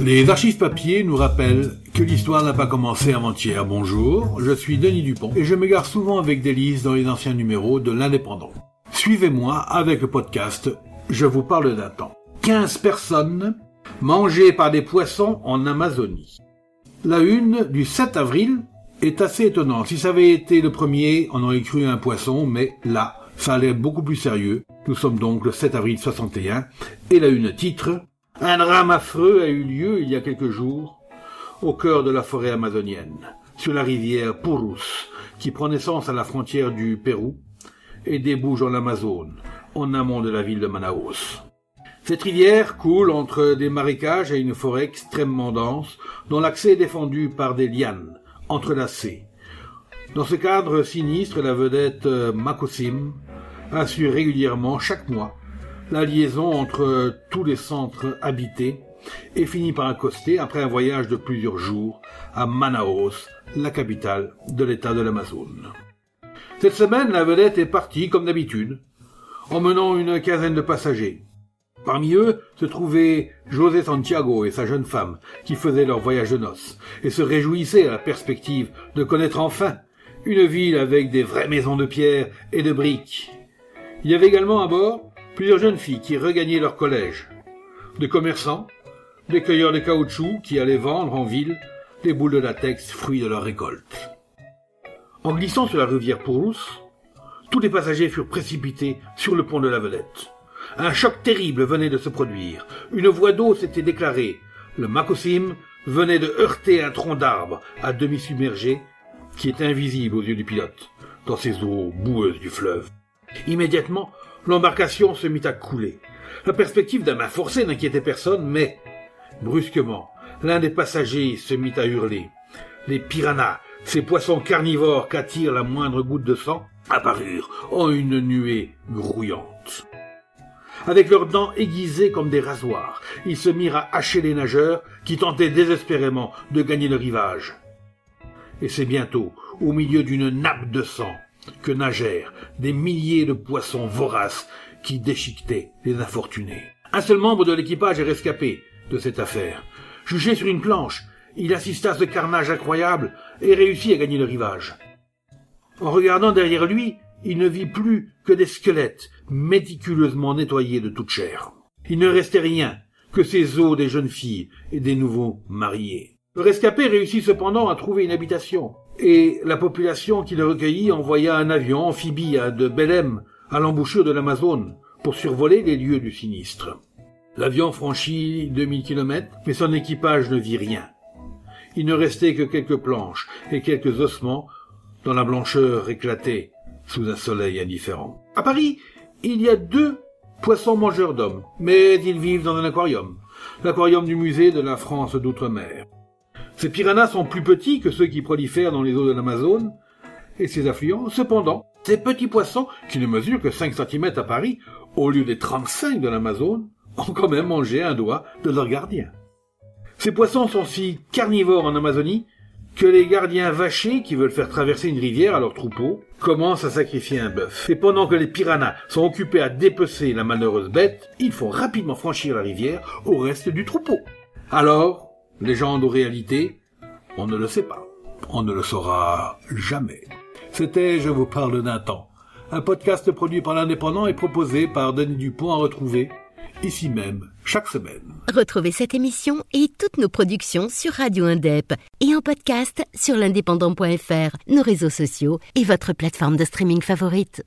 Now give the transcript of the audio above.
Les archives papier nous rappellent que l'histoire n'a pas commencé avant-hier. Bonjour, je suis Denis Dupont et je m'égare souvent avec Délice dans les anciens numéros de l'Indépendant. Suivez-moi avec le podcast Je vous parle d'un temps. 15 personnes mangées par des poissons en Amazonie. La une du 7 avril est assez étonnante. Si ça avait été le premier, on aurait cru un poisson, mais là, ça allait beaucoup plus sérieux. Nous sommes donc le 7 avril 61 et la une titre un drame affreux a eu lieu il y a quelques jours au cœur de la forêt amazonienne, sur la rivière Purus, qui prend naissance à la frontière du Pérou et débouche en Amazone, en amont de la ville de Manaus. Cette rivière coule entre des marécages et une forêt extrêmement dense, dont l'accès est défendu par des lianes entrelacées. Dans ce cadre sinistre, la vedette Makosim assure régulièrement chaque mois la liaison entre tous les centres habités et finit par accoster, après un voyage de plusieurs jours, à Manaus, la capitale de l'État de l'Amazone. Cette semaine, la vedette est partie, comme d'habitude, emmenant une quinzaine de passagers. Parmi eux se trouvaient José Santiago et sa jeune femme, qui faisaient leur voyage de noces, et se réjouissaient à la perspective de connaître enfin une ville avec des vraies maisons de pierre et de briques. Il y avait également à bord plusieurs jeunes filles qui regagnaient leur collège, des commerçants, des cueilleurs de caoutchouc qui allaient vendre en ville des boules de latex fruits de leur récolte. En glissant sur la rivière Purus, tous les passagers furent précipités sur le pont de la vedette. Un choc terrible venait de se produire. Une voie d'eau s'était déclarée. Le Makosim venait de heurter un tronc d'arbre à demi submergé qui est invisible aux yeux du pilote dans ces eaux boueuses du fleuve. Immédiatement, l'embarcation se mit à couler. La perspective d'un main forcé n'inquiétait personne, mais, brusquement, l'un des passagers se mit à hurler. Les piranhas, ces poissons carnivores qu'attire la moindre goutte de sang, apparurent en une nuée grouillante. Avec leurs dents aiguisées comme des rasoirs, ils se mirent à hacher les nageurs qui tentaient désespérément de gagner le rivage. Et c'est bientôt, au milieu d'une nappe de sang, que nagèrent des milliers de poissons voraces qui déchiquetaient les infortunés. Un seul membre de l'équipage est rescapé de cette affaire. Jugé sur une planche, il assista à ce carnage incroyable et réussit à gagner le rivage. En regardant derrière lui, il ne vit plus que des squelettes méticuleusement nettoyés de toute chair. Il ne restait rien que ces os des jeunes filles et des nouveaux mariés. Le rescapé réussit cependant à trouver une habitation, et la population qui le recueillit envoya un avion amphibie de Belém à l'embouchure de l'Amazone pour survoler les lieux du sinistre. L'avion franchit 2000 kilomètres, mais son équipage ne vit rien. Il ne restait que quelques planches et quelques ossements dont la blancheur éclatait sous un soleil indifférent. À Paris, il y a deux poissons mangeurs d'hommes, mais ils vivent dans un aquarium, l'aquarium du musée de la France d'outre-mer. Ces piranhas sont plus petits que ceux qui prolifèrent dans les eaux de l'Amazone et ses affluents. Cependant, ces petits poissons, qui ne mesurent que 5 cm à Paris, au lieu des 35 de l'Amazone, ont quand même mangé un doigt de leur gardien. Ces poissons sont si carnivores en Amazonie que les gardiens vachés qui veulent faire traverser une rivière à leur troupeau commencent à sacrifier un bœuf. Et pendant que les piranhas sont occupés à dépecer la malheureuse bête, ils font rapidement franchir la rivière au reste du troupeau. Alors, Légende ou réalité On ne le sait pas. On ne le saura jamais. C'était Je vous parle d'un temps. Un podcast produit par l'Indépendant et proposé par Denis Dupont à retrouver ici même chaque semaine. Retrouvez cette émission et toutes nos productions sur Radio Indep et en podcast sur l'indépendant.fr, nos réseaux sociaux et votre plateforme de streaming favorite.